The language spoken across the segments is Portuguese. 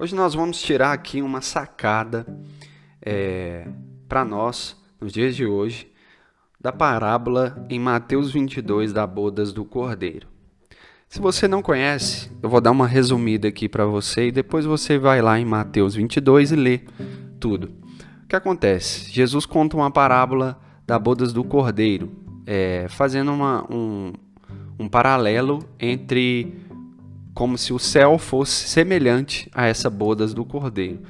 Hoje nós vamos tirar aqui uma sacada é, para nós, nos dias de hoje, da parábola em Mateus 22 da bodas do Cordeiro. Se você não conhece, eu vou dar uma resumida aqui para você e depois você vai lá em Mateus 22 e lê tudo. O que acontece? Jesus conta uma parábola da bodas do Cordeiro, é, fazendo uma, um, um paralelo entre como se o céu fosse semelhante a essa bodas do Cordeiro.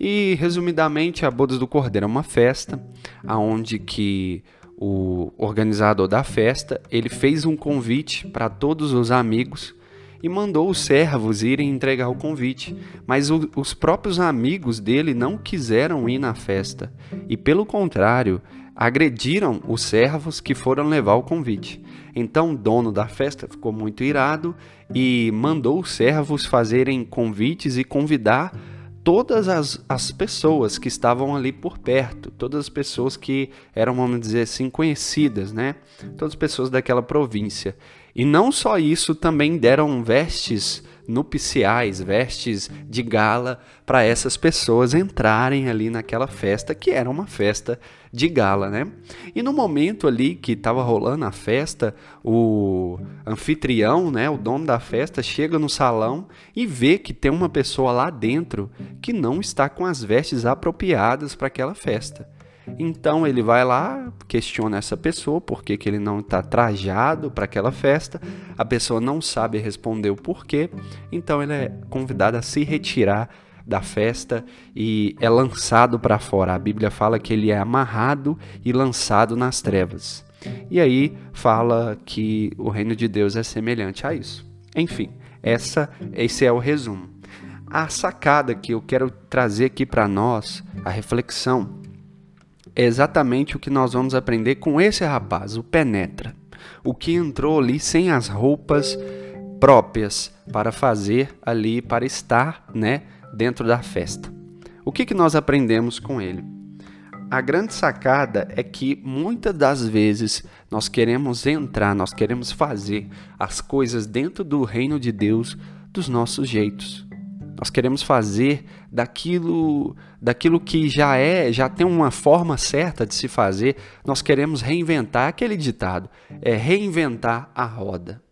E resumidamente, a bodas do Cordeiro é uma festa aonde que o organizador da festa, ele fez um convite para todos os amigos e mandou os servos irem entregar o convite, mas o, os próprios amigos dele não quiseram ir na festa e, pelo contrário, agrediram os servos que foram levar o convite. Então o dono da festa ficou muito irado e mandou os servos fazerem convites e convidar todas as, as pessoas que estavam ali por perto, todas as pessoas que eram, vamos dizer assim, conhecidas, né? Todas as pessoas daquela província. E não só isso, também deram vestes nupciais, vestes de gala para essas pessoas entrarem ali naquela festa, que era uma festa de gala, né? E no momento ali que estava rolando a festa, o anfitrião, né, o dono da festa, chega no salão e vê que tem uma pessoa lá dentro que não está com as vestes apropriadas para aquela festa. Então ele vai lá, questiona essa pessoa por que, que ele não está trajado para aquela festa. A pessoa não sabe responder o porquê, então ele é convidado a se retirar da festa e é lançado para fora. A Bíblia fala que ele é amarrado e lançado nas trevas. E aí fala que o reino de Deus é semelhante a isso. Enfim, essa esse é o resumo. A sacada que eu quero trazer aqui para nós, a reflexão, é exatamente o que nós vamos aprender com esse rapaz, o Penetra, o que entrou ali sem as roupas próprias para fazer ali, para estar, né, dentro da festa. O que, que nós aprendemos com ele? A grande sacada é que muitas das vezes nós queremos entrar, nós queremos fazer as coisas dentro do reino de Deus dos nossos jeitos. Nós queremos fazer daquilo, daquilo que já é, já tem uma forma certa de se fazer. Nós queremos reinventar aquele ditado, é reinventar a roda.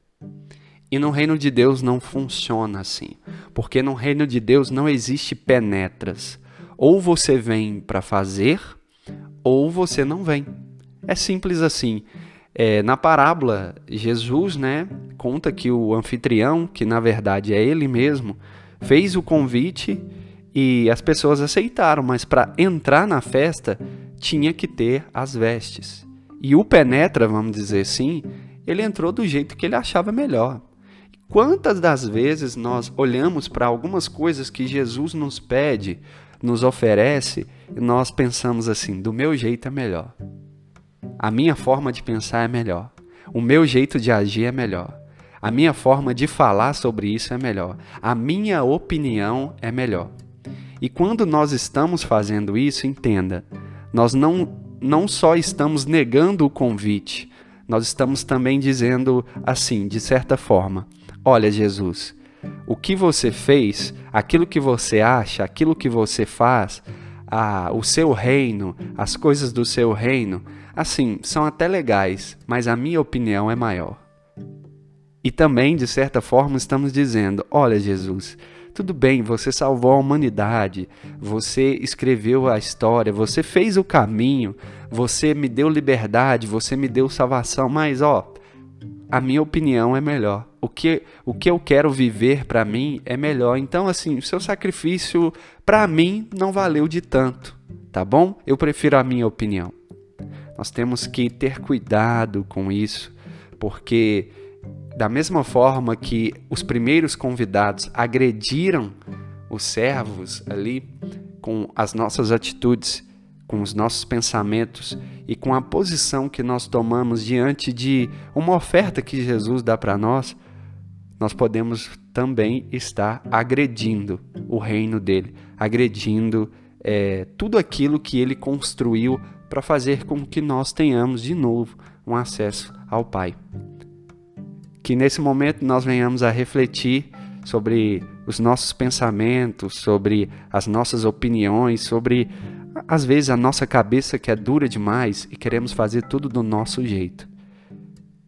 E no reino de Deus não funciona assim, porque no reino de Deus não existe penetras. Ou você vem para fazer, ou você não vem. É simples assim. É, na parábola, Jesus né, conta que o anfitrião, que na verdade é ele mesmo, fez o convite e as pessoas aceitaram, mas para entrar na festa tinha que ter as vestes. E o penetra, vamos dizer assim, ele entrou do jeito que ele achava melhor. Quantas das vezes nós olhamos para algumas coisas que Jesus nos pede, nos oferece, e nós pensamos assim: do meu jeito é melhor. A minha forma de pensar é melhor. O meu jeito de agir é melhor. A minha forma de falar sobre isso é melhor. A minha opinião é melhor. E quando nós estamos fazendo isso, entenda, nós não, não só estamos negando o convite, nós estamos também dizendo assim, de certa forma: Olha, Jesus, o que você fez, aquilo que você acha, aquilo que você faz, a, o seu reino, as coisas do seu reino, assim, são até legais, mas a minha opinião é maior. E também, de certa forma, estamos dizendo: olha, Jesus, tudo bem, você salvou a humanidade, você escreveu a história, você fez o caminho, você me deu liberdade, você me deu salvação, mas ó, a minha opinião é melhor. O que, o que eu quero viver para mim é melhor. Então, assim, o seu sacrifício para mim não valeu de tanto, tá bom? Eu prefiro a minha opinião. Nós temos que ter cuidado com isso, porque da mesma forma que os primeiros convidados agrediram os servos ali com as nossas atitudes, com os nossos pensamentos e com a posição que nós tomamos diante de uma oferta que Jesus dá para nós, nós podemos também estar agredindo o reino dele, agredindo é, tudo aquilo que ele construiu para fazer com que nós tenhamos de novo um acesso ao Pai que nesse momento nós venhamos a refletir sobre os nossos pensamentos, sobre as nossas opiniões, sobre às vezes a nossa cabeça que é dura demais e queremos fazer tudo do nosso jeito.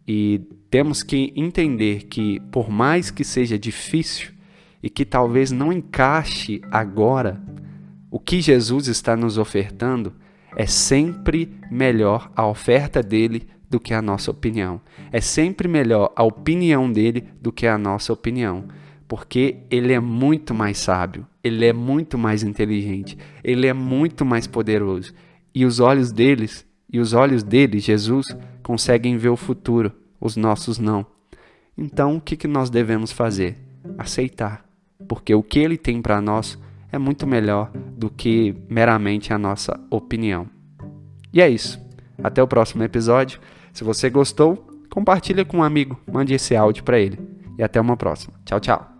E temos que entender que, por mais que seja difícil e que talvez não encaixe agora, o que Jesus está nos ofertando é sempre melhor a oferta dele do que a nossa opinião. É sempre melhor a opinião dele do que a nossa opinião, porque ele é muito mais sábio, ele é muito mais inteligente, ele é muito mais poderoso. E os olhos deles, e os olhos dele, Jesus, conseguem ver o futuro, os nossos não. Então, o que, que nós devemos fazer? Aceitar, porque o que ele tem para nós é muito melhor do que meramente a nossa opinião. E é isso. Até o próximo episódio. Se você gostou, compartilha com um amigo, mande esse áudio para ele. E até uma próxima. Tchau, tchau.